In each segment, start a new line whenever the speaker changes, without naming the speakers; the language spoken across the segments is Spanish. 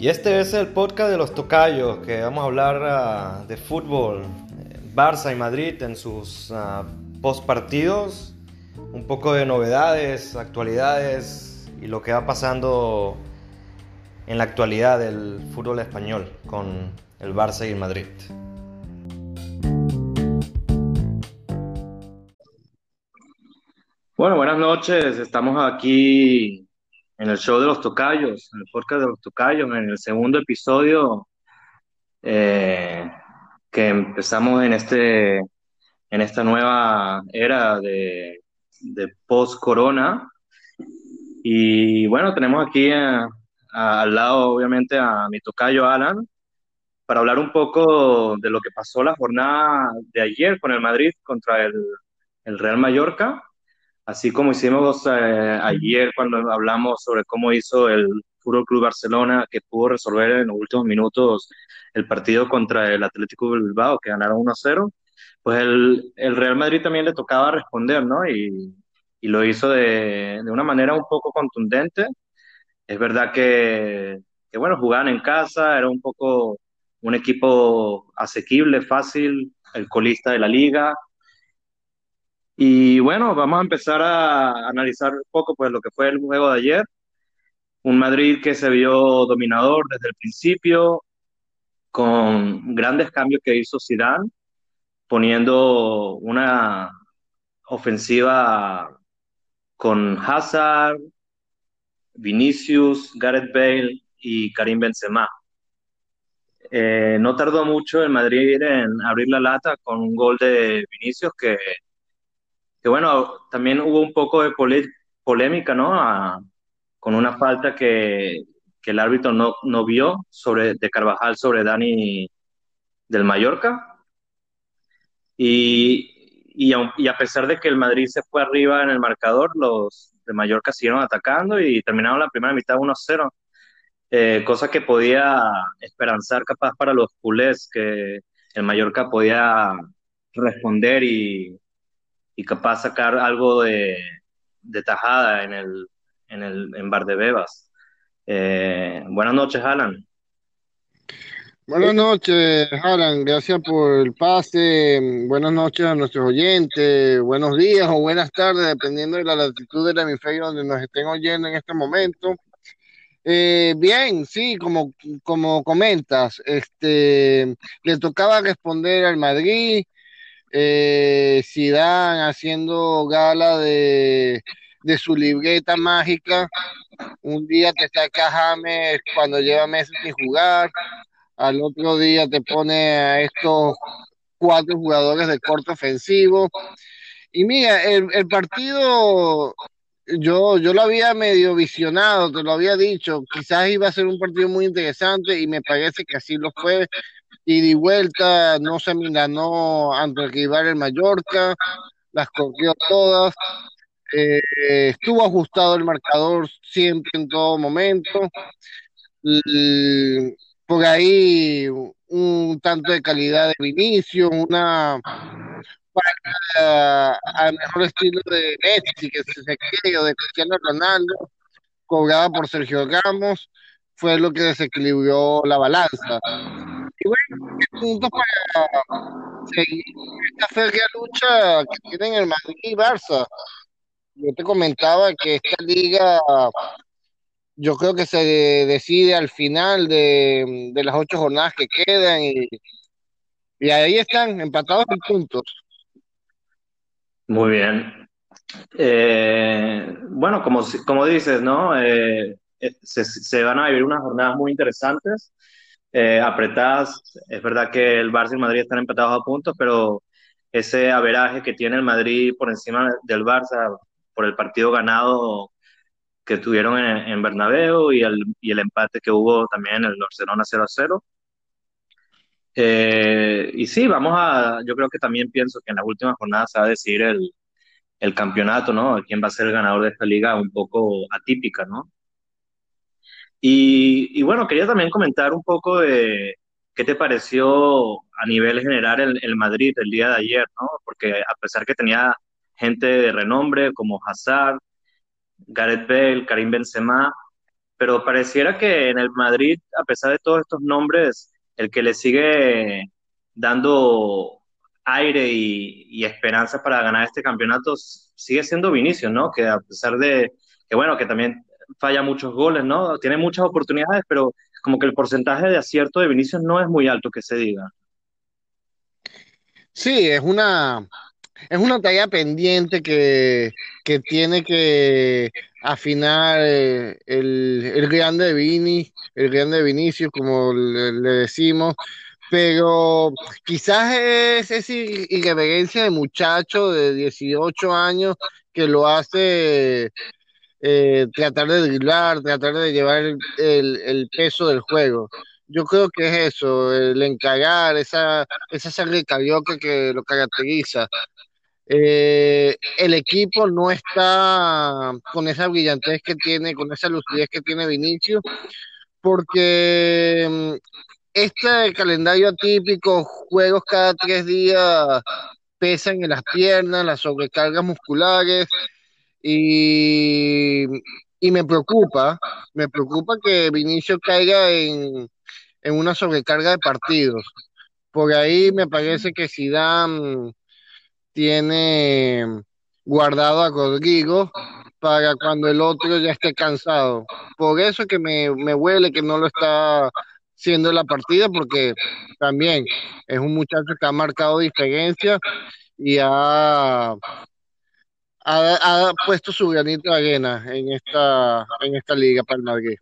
Y este es el podcast de los tocayos, que vamos a hablar ah, de fútbol, Barça y Madrid en sus uh, post partidos, un poco de novedades, actualidades y lo que va pasando en la actualidad del fútbol español con el Barça y el Madrid. Bueno, buenas noches. Estamos aquí en el show de los tocayos, en el podcast de los tocayos, en el segundo episodio eh, que empezamos en este en esta nueva era de, post-corona. Y bueno, tenemos aquí al lado, obviamente, a mi tocayo Alan, para hablar un poco de lo que pasó la jornada de ayer con el Madrid contra el Real Mallorca así como hicimos eh, ayer cuando hablamos sobre cómo hizo el Fútbol Club Barcelona, que pudo resolver en los últimos minutos el partido contra el Atlético Bilbao, que ganaron 1-0, pues el, el, Real Madrid también le tocaba responder, ¿no? Y, y lo hizo de, de, una manera un poco contundente. Es verdad que, que, bueno, jugaban en casa, era un poco un equipo asequible, fácil, el colista de la liga, y bueno, vamos a empezar a analizar un poco pues, lo que fue el juego de ayer. Un Madrid que se vio dominador desde el principio, con grandes cambios que hizo Zidane, poniendo una ofensiva con Hazard, Vinicius, Gareth Bale y Karim Benzema. Eh, no tardó mucho el Madrid en abrir la lata con un gol de Vinicius que que bueno, también hubo un poco de polémica, ¿no? con una falta que, el árbitro no, no, vio sobre, de Carvajal sobre Dani del Mallorca. Y, y, a, pesar de que el Madrid se fue arriba en el marcador, los de Mallorca siguieron atacando y terminaron la primera mitad 1-0. Eh, cosa que podía esperanzar capaz para los culés, que el Mallorca podía responder y, y capaz sacar algo de, de tajada en el, en el en Bar de Bebas. Eh, buenas noches, Alan.
Buenas noches, Alan. Gracias por el pase. Buenas noches a nuestros oyentes. Buenos días o buenas tardes, dependiendo de la latitud del hemisferio donde nos estén oyendo en este momento. Eh, bien, sí, como, como comentas, este, le tocaba responder al Madrid, eh, Zidane haciendo gala de, de su libreta mágica. Un día te saca James cuando lleva meses sin jugar, al otro día te pone a estos cuatro jugadores de corte ofensivo. Y mira, el, el partido yo, yo lo había medio visionado, te lo había dicho, quizás iba a ser un partido muy interesante y me parece que así lo fue y de vuelta, no se milanó ante el rival el Mallorca, las corrió todas, eh, estuvo ajustado el marcador siempre en todo momento, por ahí un tanto de calidad de inicio, una para al mejor estilo de Messi, que se o de Cristiano Ronaldo, cobrada por Sergio Ramos, fue lo que desequilibró la balanza. Y bueno, puntos para seguir esta férrea lucha que tienen el Madrid y Barça. Yo te comentaba que esta liga yo creo que se decide al final de, las ocho jornadas que quedan y, y ahí están empatados en puntos.
Muy bien. Eh, bueno, como, como dices, ¿no? Eh, eh, se, se, van a vivir unas jornadas muy interesantes eh, apretadas. Es verdad que el Barça y el Madrid están empatados a puntos, pero ese averaje que tiene el Madrid por encima del Barça por el partido ganado que tuvieron en, en Bernabéu y el, y el, empate que hubo también en el Barcelona 0 a 0. Eh, y sí, vamos a, yo creo que también pienso que en la última jornada se va a decidir el, el campeonato, ¿no? ¿Quién va a ser el ganador de esta liga un poco atípica, ¿no? Y, bueno, quería también comentar un poco de qué te pareció a nivel general el, el, Madrid el día de ayer, ¿no? Porque a pesar que tenía gente de renombre como Hazard, Gareth Bale, Karim Benzema, pero pareciera que en el Madrid, a pesar de todos estos nombres, el que le sigue dando aire y, esperanza para ganar este campeonato sigue siendo Vinicius, ¿no? Que a pesar de que, bueno, que también falla muchos goles, ¿no? Tiene muchas oportunidades, pero como que el porcentaje de acierto de Vinicius no es muy alto, que se diga.
Sí, es una, es una tarea pendiente que, tiene que afinar eh, el, el, grande Vini, el grande Vinicius, como le, decimos, pero quizás es esa irreverencia de muchacho de 18 años que lo hace eh, tratar de driblar, tratar de llevar el, peso del juego. Yo creo que es eso, el encargar, esa, esa sangre carioca que lo caracteriza. Eh, el equipo no está con esa brillantez que tiene, con esa lucidez que tiene Vinicius, porque mm, este calendario atípico, juegos cada tres días, pesan en las piernas, las sobrecargas musculares, y, y me preocupa, me preocupa que Vinicius caiga en, en una sobrecarga de partidos. Por ahí me parece que Zidane tiene guardado a Rodrigo para cuando el otro ya esté cansado. Por eso que me, me huele que no lo está siendo la partida, porque también es un muchacho que ha marcado diferencia y ha, ha, puesto su granito de arena en esta, en esta liga para el Madrid.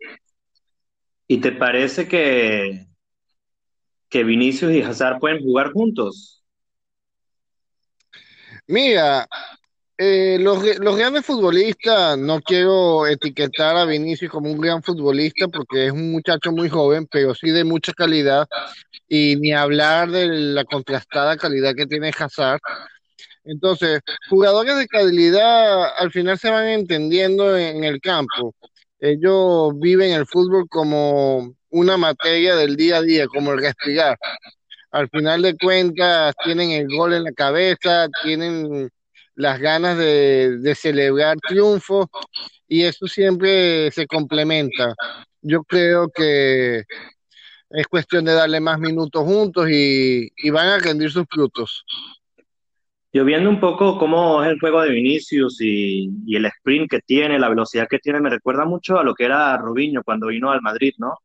¿Y te parece que, que Vinicius y Hazard pueden jugar juntos?
Mira, eh, los, los, grandes futbolistas, no quiero etiquetar a Vinicius como un gran futbolista porque es un muchacho muy joven, pero sí de mucha calidad, y ni hablar de la contrastada calidad que tiene Hazard. Entonces, jugadores de calidad al final se van entendiendo en el campo. Ellos viven el fútbol como una materia del día a día, como el respirar. Al final de cuentas, tienen el gol en la cabeza, tienen las ganas de, celebrar triunfos y eso siempre se complementa. Yo creo que es cuestión de darle más minutos juntos y, y van a rendir sus frutos.
Yo viendo un poco cómo es el juego de Vinicius y, el sprint que tiene, la velocidad que tiene, me recuerda mucho a lo que era Robinho cuando vino al Madrid, ¿no?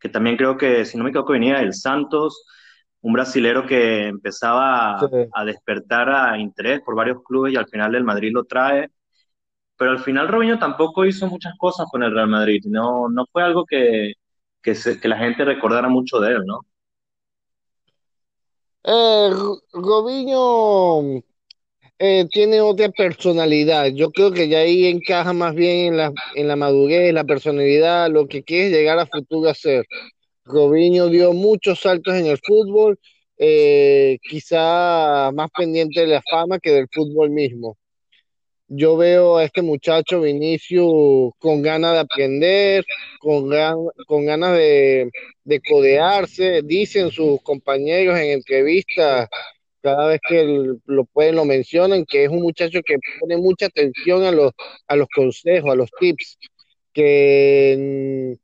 Que también creo que, si no me equivoco, venía el Santos, un brasilero que empezaba a, despertar a interés por varios clubes y al final el Madrid lo trae. Pero al final Robinho tampoco hizo muchas cosas con el Real Madrid, no, no fue algo que, que, que la gente recordara mucho de él, ¿no?
Eh, Robinho eh, tiene otra personalidad. Yo creo que ya ahí encaja más bien en la, en la madurez, la personalidad, lo que quiere llegar a futuro a ser. Robinho dio muchos saltos en el fútbol, eh, quizá más pendiente de la fama que del fútbol mismo. Yo veo a este muchacho Vinicio con ganas de aprender, con, con ganas de, de codearse. Dicen sus compañeros en entrevistas cada vez que lo pueden lo mencionan, que es un muchacho que pone mucha atención a los, a los consejos, a los tips, que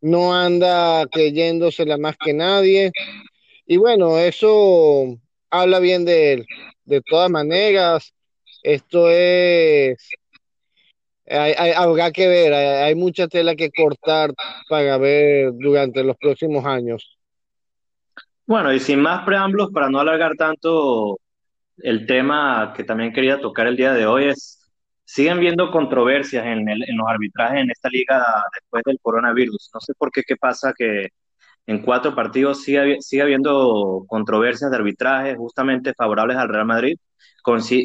no anda creyéndosela más que nadie. Y bueno, eso habla bien de él. De todas maneras, esto es... habrá que ver, hay mucha tela que cortar para ver durante los próximos años.
Bueno, y sin más preámbulos, para no alargar tanto el tema que también quería tocar el día de hoy es, siguen viendo controversias en, los arbitrajes en esta liga después del coronavirus. No sé por qué, qué pasa que en cuatro partidos sigue, sigue habiendo controversias de arbitraje justamente favorables al Real Madrid.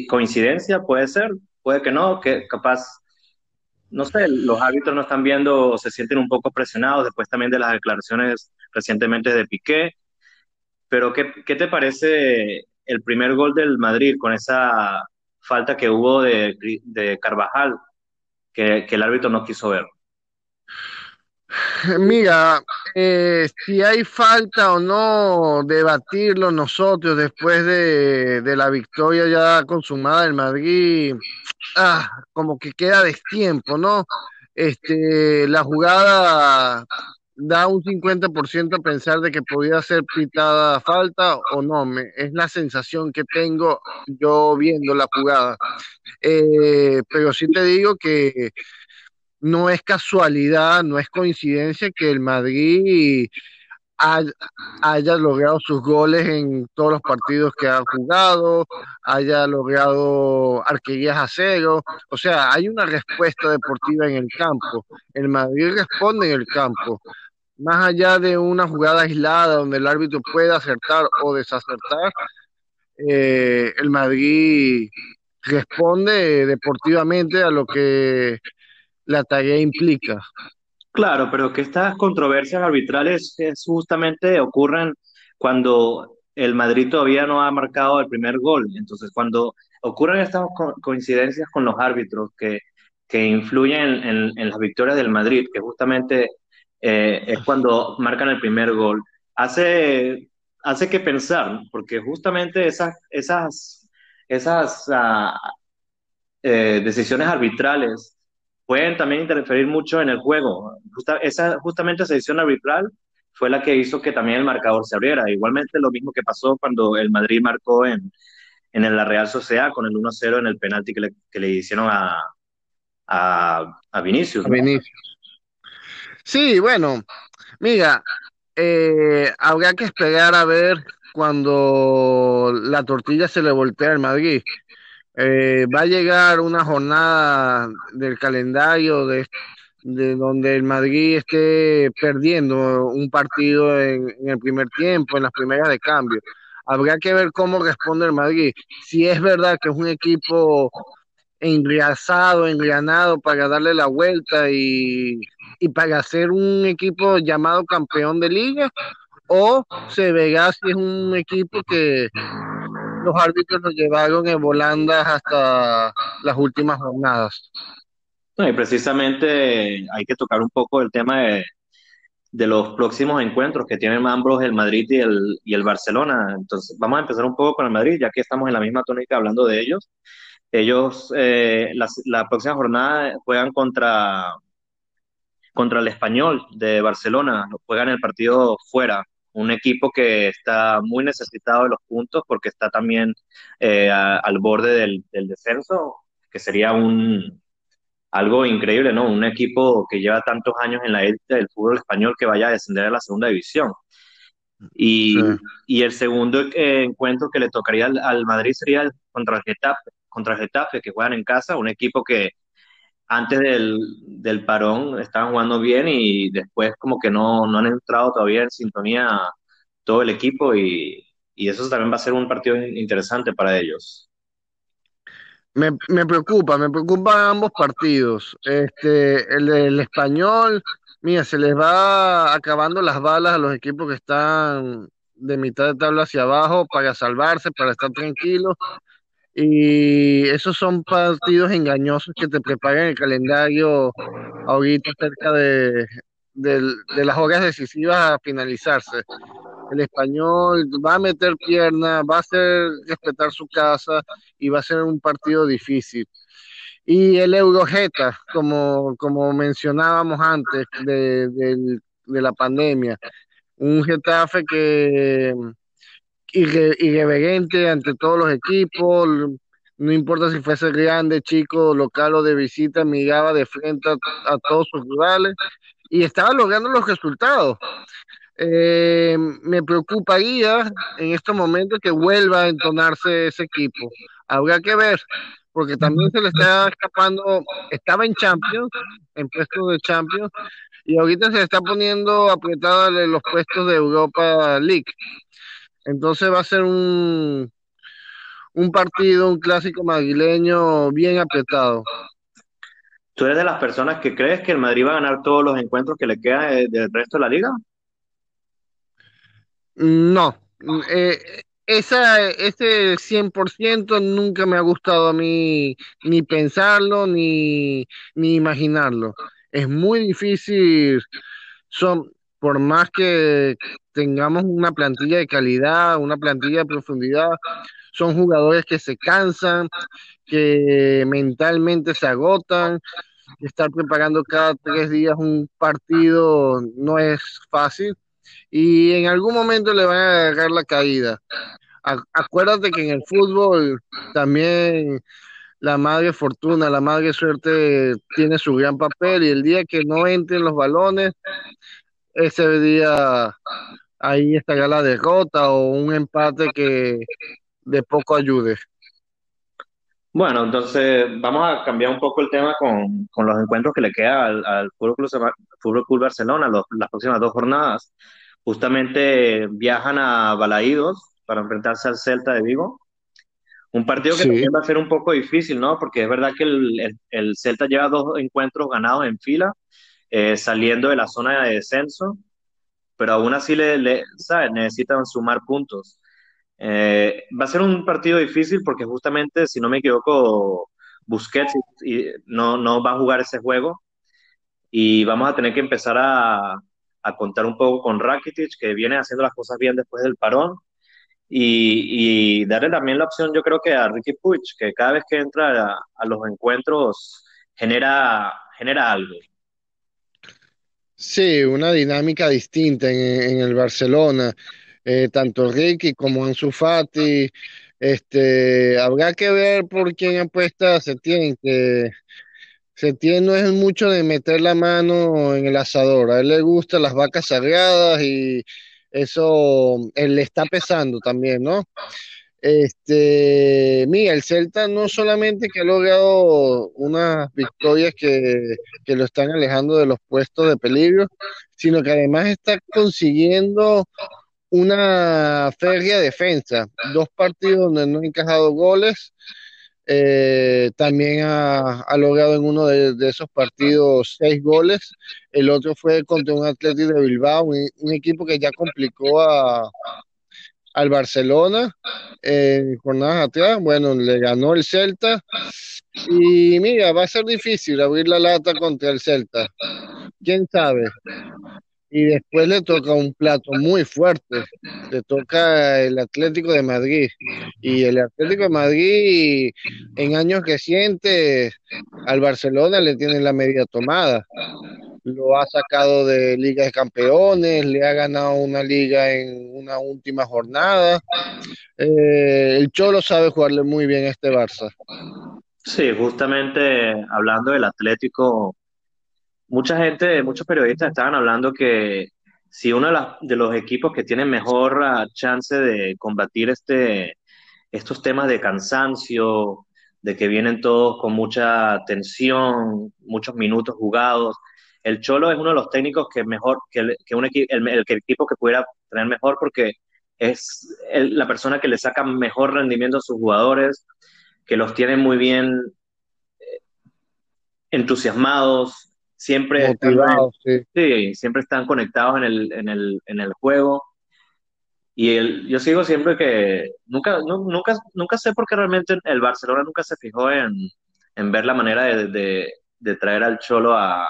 coincidencia puede ser, puede que no, que capaz, no sé, los árbitros no están viendo se sienten un poco presionados después también de las declaraciones recientemente de Piqué pero ¿qué, ¿qué, te parece el primer gol del Madrid con esa falta que hubo de, de Carvajal que, que, el árbitro no quiso ver?
Mira, eh, si hay falta o no, debatirlo nosotros después de, de la victoria ya consumada del Madrid, ah, como que queda destiempo, ¿no? este, la jugada da un 50% a pensar de que podía ser pitada falta o no. Me, es la sensación que tengo yo viendo la jugada. Eh, pero sí te digo que no es casualidad, no es coincidencia que el Madrid haya, logrado sus goles en todos los partidos que ha jugado, haya logrado arquerías a cero. O sea, hay una respuesta deportiva en el campo. El Madrid responde en el campo. Más allá de una jugada aislada donde el árbitro puede acertar o desacertar, eh, el Madrid responde deportivamente a lo que la tarea implica.
Claro, pero que estas controversias arbitrales es justamente ocurren cuando el Madrid todavía no ha marcado el primer gol. Entonces, cuando ocurren estas coincidencias con los árbitros que, que influyen en, las victorias del Madrid, que justamente eh, es cuando marcan el primer gol, hace, hace que pensar, porque justamente esas, esas, esas ah, eh, decisiones arbitrales pueden también interferir mucho en el juego. esa, justamente esa decisión arbitral fue la que hizo que también el marcador se abriera. Igualmente lo mismo que pasó cuando el Madrid marcó en, en la Real Sociedad con el 1-0 en el penalti que le, que le hicieron a, a, a Vinicius.
Sí, bueno, mira, eh, habrá que esperar a ver cuando la tortilla se le voltea al Madrid. Eh, va a llegar una jornada del calendario de, donde el Madrid esté perdiendo un partido en, el primer tiempo, en las primeras de cambio. Habrá que ver cómo responde el Madrid. Si es verdad que es un equipo engrasado, engranado para darle la vuelta y, y para ser un equipo llamado campeón de liga, o se verá si es un equipo que los árbitros lo llevaron en volandas hasta las últimas jornadas.
y precisamente hay que tocar un poco el tema de, de los próximos encuentros que tienen ambos el Madrid y el, y el Barcelona. Entonces, vamos a empezar un poco con el Madrid, ya que estamos en la misma tónica hablando de ellos. Ellos, eh, la, la, próxima jornada juegan contra, contra el Español de Barcelona, juegan el partido fuera un equipo que está muy necesitado de los puntos porque está también eh, al borde del, descenso, que sería un algo increíble, ¿no? Un equipo que lleva tantos años en la élite del fútbol español que vaya a descender a la segunda división. Y, el segundo eh, encuentro que le tocaría al, Madrid sería contra el Getafe, contra el Getafe, que juegan en casa, un equipo que antes del, del, parón estaban jugando bien y después como que no, no han entrado todavía en sintonía todo el equipo y, y, eso también va a ser un partido interesante para ellos.
Me, me preocupa, me preocupan ambos partidos. Este, el, español, mira, se les va acabando las balas a los equipos que están de mitad de tabla hacia abajo para salvarse, para estar tranquilos y esos son partidos engañosos que te preparan el calendario ahorita cerca de, las horas decisivas a finalizarse. El español va a meter pierna, va a hacer respetar su casa y va a ser un partido difícil. Y el Eurojeta, como, como mencionábamos antes de, de la pandemia, un Getafe que irreverente ante todos los equipos, no importa si fuese grande, chico, local o de visita, miraba de frente a, todos sus rivales y estaba logrando los resultados. Eh, me preocuparía en estos momentos que vuelva a entonarse ese equipo. Habrá que ver, porque también se le está escapando, estaba en Champions, en puestos de Champions, y ahorita se está poniendo apretada los puestos de Europa League. Entonces va a ser un, un partido, un clásico madrileño bien apretado.
¿Tú eres de las personas que crees que el Madrid va a ganar todos los encuentros que le quedan del resto de la liga?
No. Eh, esa, ese 100% nunca me ha gustado a mí ni pensarlo ni, ni imaginarlo. Es muy difícil. Son, por más que tengamos una plantilla de calidad, una plantilla de profundidad, son jugadores que se cansan, que mentalmente se agotan, estar preparando cada tres días un partido no es fácil y en algún momento le van a agarrar la caída. Acuérdate que en el fútbol también la madre fortuna, la madre suerte tiene su gran papel y el día que no entren los balones, ese día ahí estará la derrota o un empate que de poco ayude.
Bueno, entonces vamos a cambiar un poco el tema con, con los encuentros que le queda al, al Fútbol, Club, Barcelona, las próximas dos jornadas. Justamente viajan a Balaídos para enfrentarse al Celta de Vigo. Un partido que también va a ser un poco difícil, ¿no? Porque es verdad que el, el, Celta lleva dos encuentros ganados en fila, eh, saliendo de la zona de descenso, pero aún así le, le necesitan sumar puntos. Eh, va a ser un partido difícil porque justamente, si no me equivoco, Busquets y, no, no va a jugar ese juego y vamos a tener que empezar a, a contar un poco con Rakitic, que viene haciendo las cosas bien después del parón, y, y, darle también la opción, yo creo que a Ricky Puig, que cada vez que entra a, a los encuentros genera, genera algo.
Sí, una dinámica distinta en, en el Barcelona. Eh, tanto Ricky como Ansu Fati. Este, habrá que ver por quién apuesta Setién, que Setién no es mucho de meter la mano en el asador. A él le gustan las vacas sagradas y eso él le está pesando también, ¿no? Este, mira, el Celta no solamente que ha logrado unas victorias que, lo están alejando de los puestos de peligro, sino que además está consiguiendo una férrea defensa, dos partidos donde no ha encajado goles. Eh, también ha, logrado en uno de, esos partidos seis goles. El otro fue contra un Atlético de Bilbao, un, equipo que ya complicó a, al Barcelona en jornadas atrás. Bueno, le ganó el Celta. Y mira, va a ser difícil abrir la lata contra el Celta. ¿Quién sabe? y después le toca un plato muy fuerte, le toca el Atlético de Madrid. Y el Atlético de Madrid en años recientes al Barcelona le tiene la media tomada. Lo ha sacado de Liga de Campeones, le ha ganado una liga en una última jornada. Eh, el Cholo sabe jugarle muy bien a este Barça.
Sí, justamente hablando del Atlético, mucha gente, muchos periodistas estaban hablando que si uno de, los equipos que tiene mejor ah, chance de combatir este, estos temas de cansancio, de que vienen todos con mucha tensión, muchos minutos jugados, el Cholo es uno de los técnicos que mejor, que, un el, equipo que pudiera tener mejor porque es la persona que le saca mejor rendimiento a sus jugadores, que los tiene muy bien eh, entusiasmados, siempre están, sí. siempre están conectados en el, en el, en el juego. Y el, yo sigo siempre que nunca, nunca, nunca sé por qué realmente el Barcelona nunca se fijó en, en ver la manera de, de, traer al Cholo a,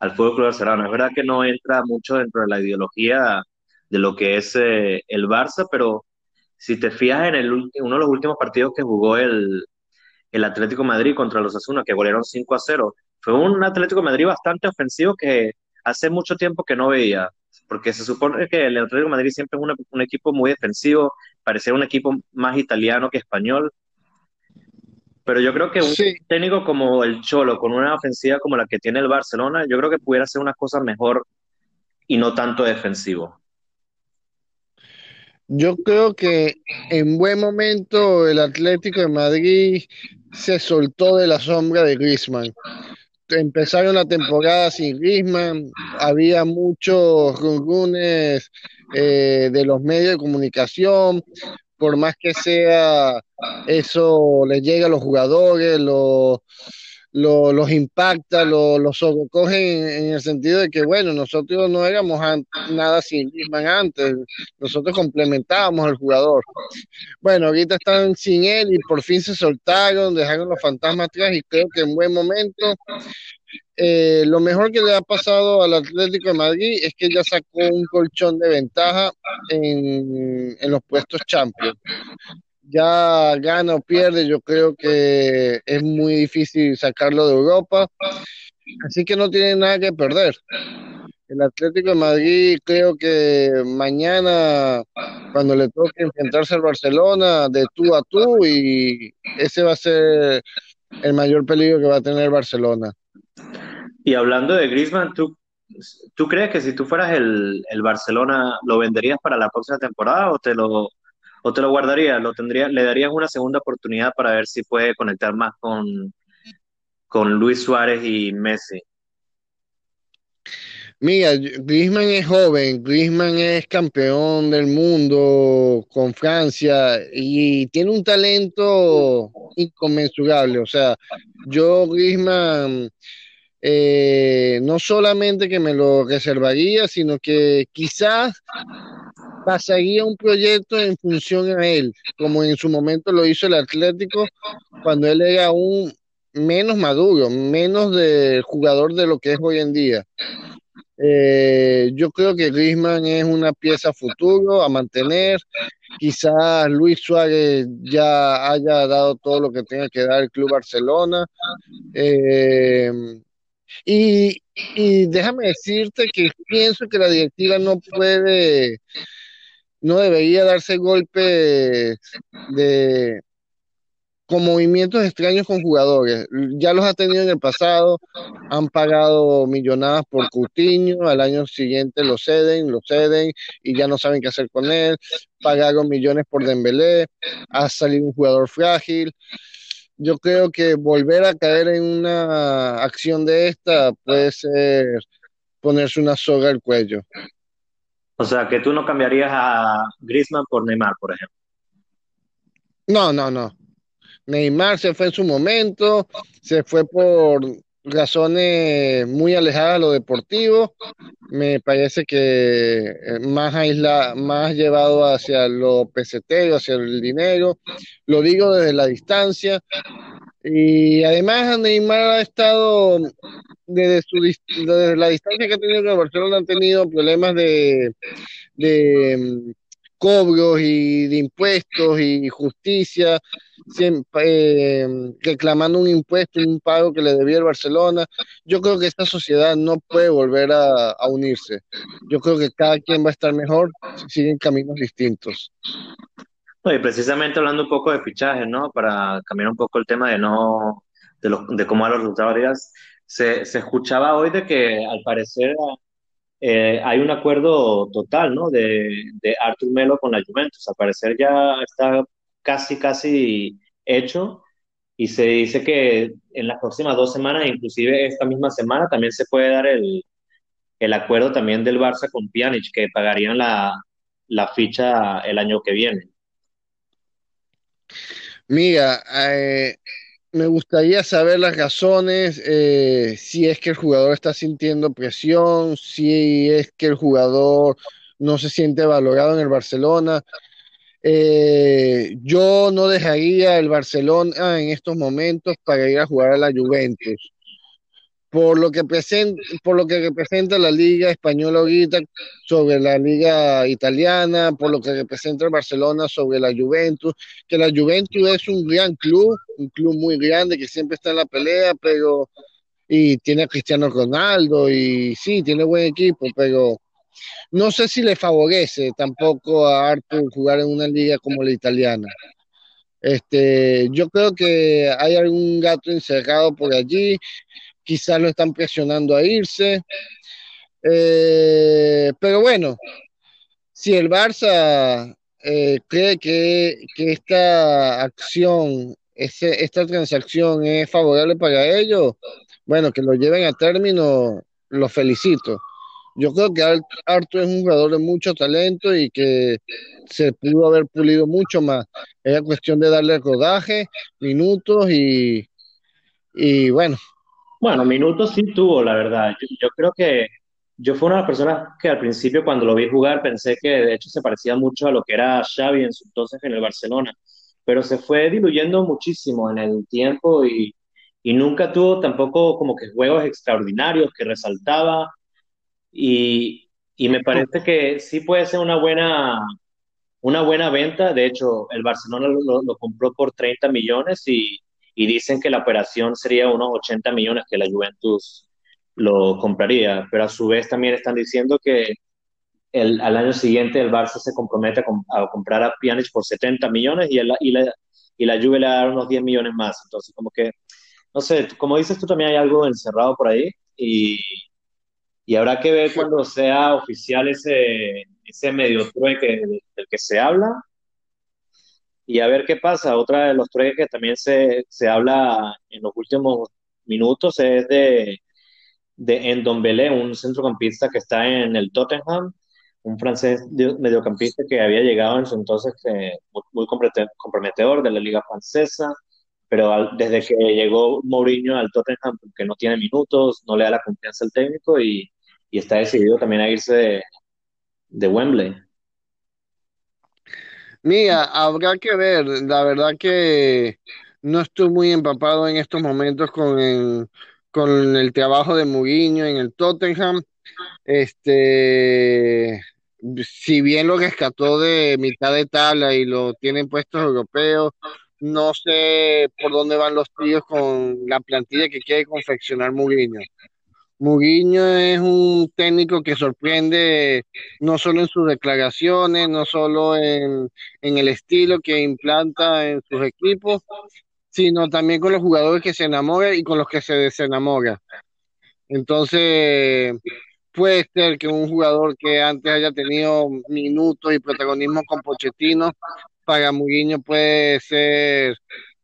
al Fútbol Club Barcelona. Es verdad que no entra mucho dentro de la ideología de lo que es eh, el Barça, pero si te fijas en uno de los últimos partidos que jugó el, el Atlético Madrid contra los Asuna, que golearon 5 a 0, fue un Atlético Madrid bastante ofensivo que hace mucho tiempo que no veía, porque se supone que el Atlético de Madrid siempre es un equipo muy defensivo, parecía un equipo más italiano que español, pero yo creo que un técnico como el Cholo, con una ofensiva como la que tiene el Barcelona, yo creo que pudiera hacer unas cosas mejor y no tanto defensivo.
Yo creo que en buen momento el Atlético de Madrid se soltó de la sombra de Griezmann empezaron la temporada sin Griezmann, había muchos rumores eh, de los medios de comunicación, por más que sea, eso les llega a los jugadores, los los impacta, los sobrecogen en, el sentido de que, bueno, nosotros no éramos nada sin Griezmann antes, nosotros complementábamos al jugador. Bueno, ahorita están sin él y por fin se soltaron, dejaron los fantasmas atrás y creo que en buen momento eh, lo mejor que le ha pasado al Atlético de Madrid es que ya sacó un colchón de ventaja en, en los puestos Champions ya gana o pierde, yo creo que es muy difícil sacarlo de Europa, así que no tiene nada que perder. El Atlético de Madrid creo que mañana, cuando le toque enfrentarse al Barcelona, de tú a tú, y ese va a ser el mayor peligro que va a tener Barcelona.
Y hablando de Griezmann, ¿tú, ¿tú crees que si tú fueras el, el Barcelona, lo venderías para la próxima temporada o te lo, o te lo guardarías? ¿Lo tendrías, ¿Le darías una segunda oportunidad para ver si puede conectar más con, con Luis Suárez y Messi?
Mira, Griezmann es joven, Griezmann es campeón del mundo con Francia y tiene un talento inconmensurable. O sea, yo Griezmann eh, no solamente que me lo reservaría, sino que quizás pasaría un proyecto en función a él, como en su momento lo hizo el Atlético cuando él era aún menos maduro, menos de jugador de lo que es hoy en día. Eh, yo creo que Griezmann es una pieza futuro a mantener. Quizás Luis Suárez ya haya dado todo lo que tenga que dar el Club Barcelona. Eh, y, y déjame decirte que pienso que la directiva no puede, no debería darse golpes de, con movimientos extraños con jugadores. Ya los ha tenido en el pasado, han pagado millonadas por Coutinho, al año siguiente lo ceden, lo ceden y ya no saben qué hacer con él. Pagaron millones por Dembélé, ha salido un jugador frágil. Yo creo que volver a caer en una acción de esta puede ser ponerse una soga al cuello.
O sea, que tú no cambiarías a Griezmann por Neymar, por ejemplo.
No, no, no. Neymar se fue en su momento, se fue por razones muy alejadas de lo deportivo. Me parece que eh, más aisla, más llevado hacia lo pesetero, hacia el dinero. Lo digo desde la distancia. Y además Neymar ha estado desde, su, la distancia que ha tenido con Barcelona han tenido problemas de, de mm, cobros y de impuestos y justicia siempre, eh, reclamando un impuesto, un pago que le debía el Barcelona. Yo creo que esta sociedad no puede volver a, a, unirse. Yo creo que cada quien va a estar mejor si siguen caminos distintos.
y precisamente hablando un poco de fichajes, ¿no? Para cambiar un poco el tema de no de, los, de cómo a los resultados, se, se escuchaba hoy de que al parecer eh, hay un acuerdo total, ¿no? De, de Artur Melo con la Juventus. Al parecer ya está casi, casi hecho y se dice que en las próximas dos semanas, inclusive esta misma semana, también se puede dar el, el acuerdo también del Barça con Pjanic, que pagarían la, la ficha el año que viene.
Mira, eh, me gustaría saber las razones, eh, si es que el jugador está sintiendo presión, si es que el jugador no se siente valorado en el Barcelona. Eh, yo no dejaría el Barcelona en estos momentos para ir a jugar a la Juventus. Por lo que presenta, por lo que representa la Liga Española ahorita sobre la Liga Italiana, por lo que representa el Barcelona sobre la Juventus, que la Juventus es un gran club, un club muy grande que siempre está en la pelea, pero y tiene a Cristiano Ronaldo y sí, tiene buen equipo, pero no sé si le favorece tampoco a Arthur jugar en una liga como la italiana. Este, yo creo que hay algún gato encerrado por allí, quizás lo están presionando a irse. Eh, pero bueno, si el Barça eh, cree que, esta acción, ese, esta transacción es favorable para ellos, bueno, que lo lleven a término, lo felicito. Yo creo que Arthur es un jugador de mucho talento y que se pudo haber pulido mucho más. Era cuestión de darle rodaje, minutos y, y bueno.
Bueno, minutos sí tuvo, la verdad. Yo, yo, creo que yo fui una de las personas que al principio cuando lo vi jugar pensé que de hecho se parecía mucho a lo que era Xavi en su entonces en el Barcelona, pero se fue diluyendo muchísimo en el tiempo y, y nunca tuvo tampoco como que juegos extraordinarios que resaltaba y, y me parece que sí puede ser una buena, una buena venta. De hecho, el Barcelona lo, lo compró por 30 millones y, y, dicen que la operación sería unos 80 millones que la Juventus lo compraría. Pero a su vez también están diciendo que el, al año siguiente el Barça se compromete a, a comprar a Pjanic por 70 millones y, el, y, la, y la Juve le va a dar unos 10 millones más. Entonces, como que, no sé, como dices tú, también hay algo encerrado por ahí y, y habrá que ver cuando sea oficial ese, ese medio trueque del que se habla y a ver qué pasa. Otra de los trueques que también se, se habla en los últimos minutos es de, de Endombele, un centrocampista que está en el Tottenham, un francés mediocampista que había llegado en su entonces muy, comprometedor de la liga francesa, pero al, desde que llegó Mourinho al Tottenham, que no tiene minutos, no le da la confianza al técnico y, y está decidido también a irse de Wembley.
Mira, habrá que ver, la verdad que no estoy muy empapado en estos momentos con el, con el trabajo de Mourinho en el Tottenham. Este, si bien lo rescató de mitad de tabla y lo tienen puestos europeos, no sé por dónde van los tíos con la plantilla que quiere confeccionar Mourinho. Mourinho es un técnico que sorprende no solo en sus declaraciones, no solo en, en el estilo que implanta en sus equipos, sino también con los jugadores que se enamoran y con los que se desenamora. Entonces, puede ser que un jugador que antes haya tenido minutos y protagonismo con Pochettino, para Mourinho puede ser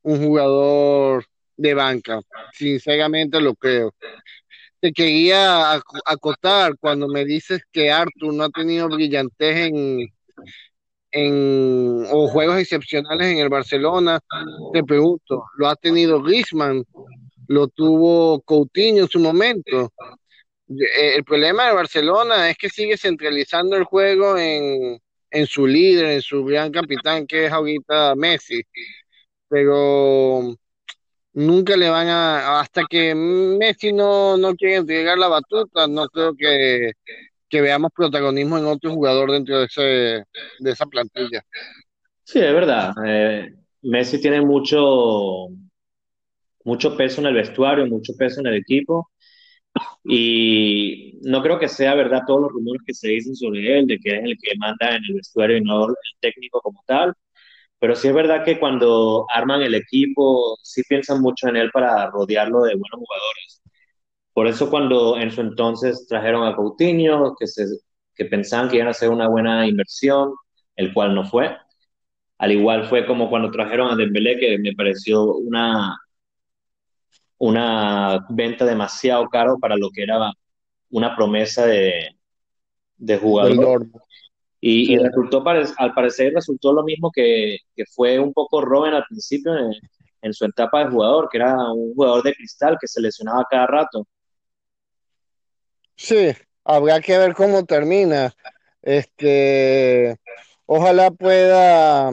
un jugador de banca. Sinceramente lo creo. Te quería acotar cuando me dices que Arthur no ha tenido brillantez en, en o juegos excepcionales en el Barcelona. Te pregunto, ¿lo ha tenido Griezmann? ¿Lo tuvo Coutinho en su momento? Eh, el problema de Barcelona es que sigue centralizando el juego en, en su líder, en su gran capitán, que es ahorita Messi. Pero nunca le van a, hasta que Messi no, no quiere entregar la batuta, no creo que, que veamos protagonismo en otro jugador dentro de, ese, de esa plantilla.
Sí, es verdad. Eh, Messi tiene mucho, mucho peso en el vestuario, mucho peso en el equipo. Y no creo que sea verdad todos los rumores que se dicen sobre él, de que es el que manda en el vestuario y no el técnico como tal. Pero sí es verdad que cuando arman el equipo, sí piensan mucho en él para rodearlo de buenos jugadores. Por eso cuando en su entonces trajeron a Coutinho, que, se, que pensaban que iban a hacer una buena inversión, el cual no fue. Al igual fue como cuando trajeron a Dembélé, que me pareció una, una venta demasiado caro para lo que era una promesa de, de jugador. Y, y, resultó, al parecer, resultó lo mismo que, que fue un poco Robin al principio en, en, su etapa de jugador, que era un jugador de cristal que se lesionaba cada rato.
Sí, habrá que ver cómo termina. Este, ojalá pueda,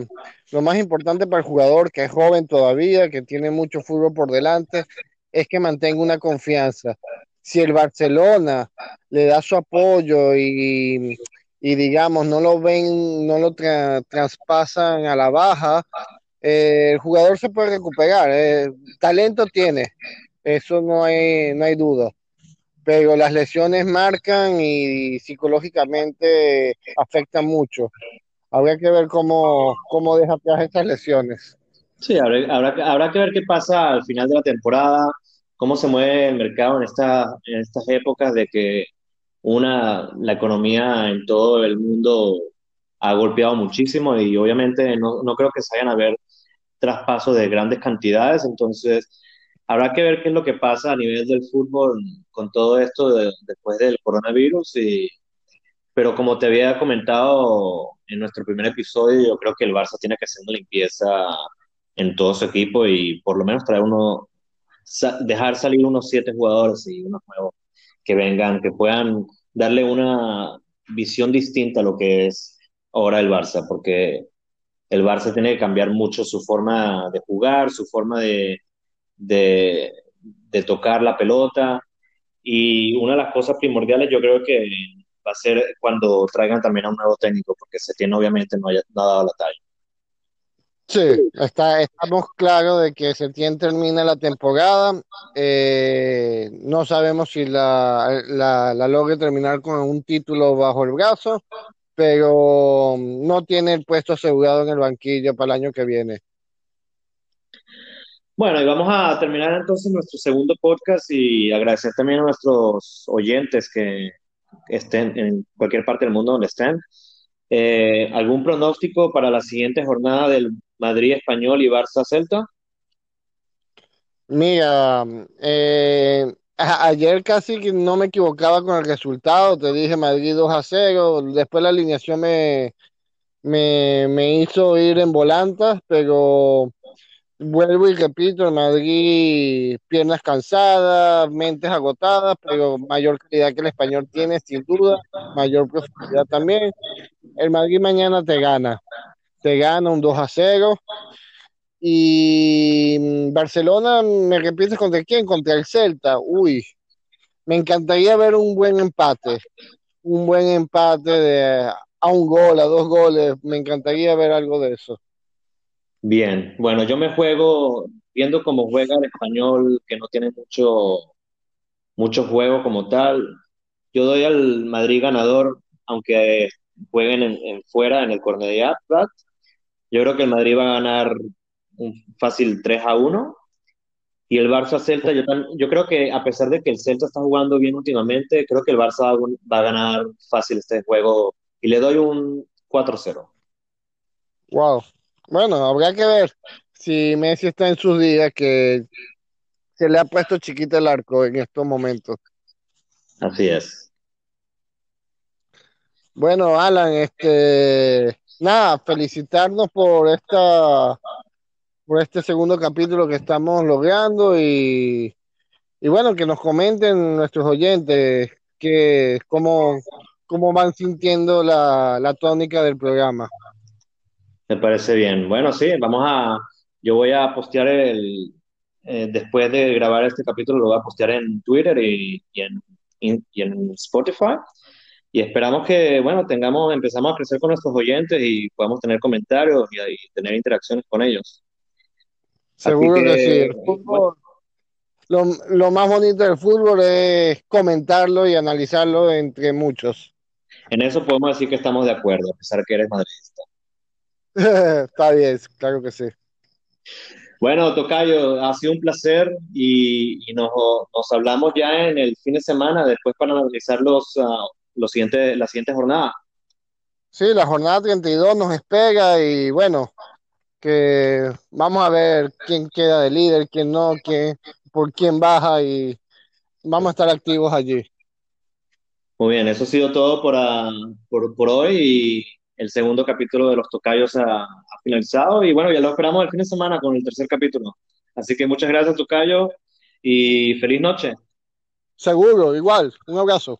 lo más importante para el jugador, que es joven todavía, que tiene mucho fútbol por delante, es que mantenga una confianza. Si el Barcelona le da su apoyo y, y digamos, no lo ven, no lo tra traspasan a la baja, eh, el jugador se puede recuperar. Eh, talento tiene, eso no hay, no hay duda. Pero las lesiones marcan y psicológicamente afectan mucho. Habrá que ver cómo, cómo deja atrás estas lesiones.
Sí, habrá, habrá, habrá que ver qué pasa al final de la temporada cómo se mueve el mercado en, esta, en estas épocas de que una, la economía en todo el mundo ha golpeado muchísimo y obviamente no, no creo que se vayan a ver traspasos de grandes cantidades, entonces habrá que ver qué es lo que pasa a nivel del fútbol con todo esto de, después del coronavirus y pero como te había comentado en nuestro primer episodio, yo creo que el Barça tiene que hacer una limpieza en todo su equipo y por lo menos traer uno, dejar salir unos siete jugadores y unos nuevos que vengan, que puedan darle una visión distinta a lo que es ahora el Barça, porque el Barça tiene que cambiar mucho su forma de jugar, su forma de, de, tocar la pelota. Y una de las cosas primordiales yo creo que va a ser cuando traigan también a un nuevo técnico, porque Setién obviamente no, haya, no ha dado la talla.
Sí, está, estamos claros de que Setién termina la temporada. Eh, no sabemos si la, la, la logre terminar con un título bajo el brazo, pero no tiene el puesto asegurado en el banquillo para el año que viene.
Bueno, y vamos a terminar entonces nuestro segundo podcast y agradecer también a nuestros oyentes que estén en cualquier parte del mundo donde estén. Eh, ¿Algún pronóstico para la siguiente jornada del Madrid Español y Barça Celta?
Mira, eh, ayer casi que no me equivocaba con el resultado, te dije Madrid 2 a 0, después la alineación me, me, me hizo ir en volantas, pero vuelvo y repito, Madrid piernas cansadas, mentes agotadas, pero mayor calidad que el español tiene sin duda, mayor profundidad también. El Madrid mañana te gana, te gana un 2 a 0. Y mm, Barcelona, ¿me repites contra quién? Contra el Celta. Uy, me encantaría ver un buen empate, un buen empate de a un gol, a dos goles. Me encantaría ver algo de eso.
Bien, bueno, yo me juego viendo cómo juega el español, que no tiene mucho, mucho juego como tal. Yo doy al Madrid ganador, aunque jueguen en, en fuera en el Cornellà Prat. Yo creo que el Madrid va a ganar un fácil 3 a uno Y el Barça Celta, yo, creo que a pesar de que el Celta está jugando bien últimamente, creo que el Barça va, a va a ganar fácil este juego y le doy un cuatro cero
Wow. Bueno, habrá que ver si Messi está en sus días, que se le ha puesto chiquito el arco en estos momentos.
Así es.
Bueno, Alan, este, nada, felicitarnos por esta, por este segundo capítulo que estamos logrando y, y bueno, que nos comenten nuestros oyentes que cómo, cómo van sintiendo la, la tónica del programa.
Me parece bien. Bueno, sí, vamos a, yo voy a postear el, eh, después de grabar este capítulo, lo voy a postear en Twitter y, y en, y, en Spotify. Y esperamos que, bueno, tengamos, empezamos a crecer con nuestros oyentes y podamos tener comentarios y, y tener interacciones con ellos.
Seguro que sí.
que,
El
bueno,
fútbol, lo, lo más bonito del fútbol es comentarlo y analizarlo entre muchos.
en eso podemos decir que estamos de acuerdo, a pesar que eres madridista.
Está bien, claro que sí.
Bueno, Tocayo, ha sido un placer y, y nos, nos hablamos ya en el fin de semana, después para analizar los, uh, los siguientes, la siguiente jornada.
Sí, la jornada 32 nos espera y bueno, que vamos a ver quién queda de líder, quién no, quién, por quién baja y vamos a estar activos allí.
Muy bien, eso ha sido todo por, uh, por, por hoy y el segundo capítulo de Los Tocayos ha, ha, finalizado y bueno, ya lo esperamos el fin de semana con el tercer capítulo. Así que muchas gracias, Tocayo, y feliz noche.
Seguro, igual, un abrazo.